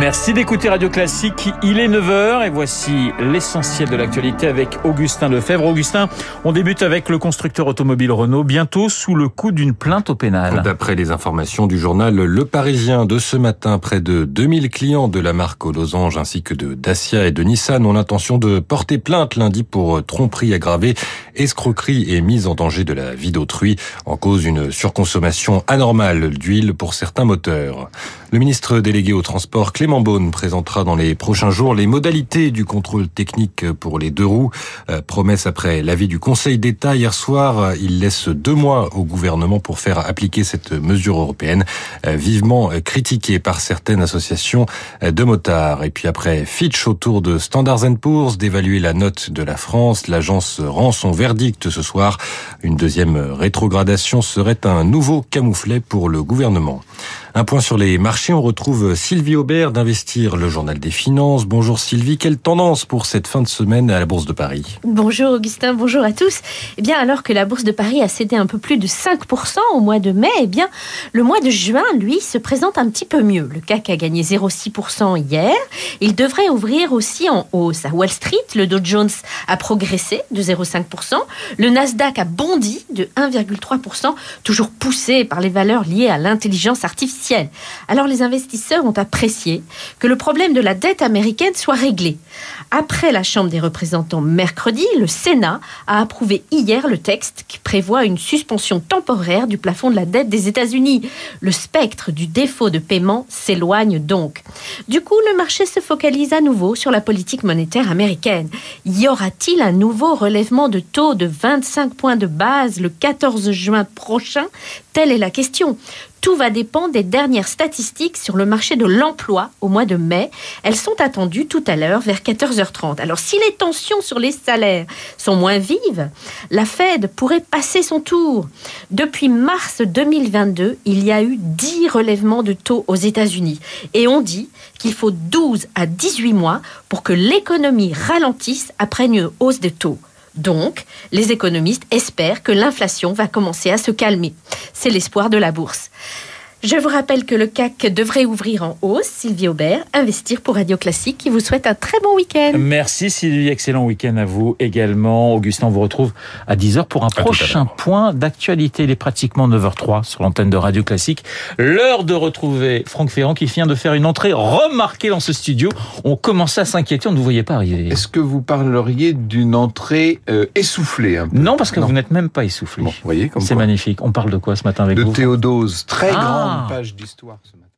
Merci d'écouter Radio Classique. Il est 9h et voici l'essentiel de l'actualité avec Augustin Lefebvre. Augustin, on débute avec le constructeur automobile Renault, bientôt sous le coup d'une plainte au pénal. D'après les informations du journal Le Parisien de ce matin, près de 2000 clients de la marque aux losanges ainsi que de Dacia et de Nissan ont l'intention de porter plainte lundi pour tromperie aggravée, escroquerie et mise en danger de la vie d'autrui en cause d'une surconsommation anormale d'huile pour certains moteurs. Le ministre délégué au transport Beaune présentera dans les prochains jours les modalités du contrôle technique pour les deux roues. Euh, promesse après l'avis du Conseil d'État hier soir, il laisse deux mois au gouvernement pour faire appliquer cette mesure européenne, euh, vivement critiquée par certaines associations de motards. Et puis après Fitch autour de Standards Poor's d'évaluer la note de la France, l'agence rend son verdict ce soir. Une deuxième rétrogradation serait un nouveau camouflet pour le gouvernement. Un point sur les marchés, on retrouve Sylvie Aubert d'Investir, le journal des finances. Bonjour Sylvie, quelle tendance pour cette fin de semaine à la Bourse de Paris? Bonjour Augustin, bonjour à tous. Eh bien, alors que la Bourse de Paris a cédé un peu plus de 5% au mois de mai, eh bien, le mois de juin, lui, se présente un petit peu mieux. Le CAC a gagné 0,6% hier. Il devrait ouvrir aussi en hausse. À Wall Street, le Dow Jones a progressé de 0,5%. Le Nasdaq a bondi de 1,3%, toujours poussé par les valeurs liées à l'intelligence artificielle alors les investisseurs ont apprécié que le problème de la dette américaine soit réglé. Après la Chambre des représentants mercredi, le Sénat a approuvé hier le texte qui prévoit une suspension temporaire du plafond de la dette des États-Unis. Le spectre du défaut de paiement s'éloigne donc. Du coup, le marché se focalise à nouveau sur la politique monétaire américaine. Y aura-t-il un nouveau relèvement de taux de 25 points de base le 14 juin prochain? Telle est la question. Tout va dépendre des dernières statistiques sur le marché de l'emploi au mois de mai. Elles sont attendues tout à l'heure vers 14h30. Alors si les tensions sur les salaires sont moins vives, la Fed pourrait passer son tour. Depuis mars 2022, il y a eu 10 relèvements de taux aux États-Unis. Et on dit qu'il faut 12 à 18 mois pour que l'économie ralentisse après une hausse de taux. Donc, les économistes espèrent que l'inflation va commencer à se calmer. C'est l'espoir de la bourse. Je vous rappelle que le CAC devrait ouvrir en hausse. Sylvie Aubert, investir pour Radio Classique, qui vous souhaite un très bon week-end. Merci Sylvie, excellent week-end à vous également. Augustin, on vous retrouve à 10h pour un prochain point d'actualité. Il est pratiquement 9h03 sur l'antenne de Radio Classique. L'heure de retrouver Franck Ferrand qui vient de faire une entrée remarquée dans ce studio. On commençait à s'inquiéter, on ne vous voyait pas arriver. Est-ce que vous parleriez d'une entrée euh, essoufflée un peu? Non, parce que vous n'êtes même pas essoufflé. Bon, voyez, comme C'est magnifique. On parle de quoi ce matin avec de vous Théodose, très Ah. Grande page d'histoire ce matin.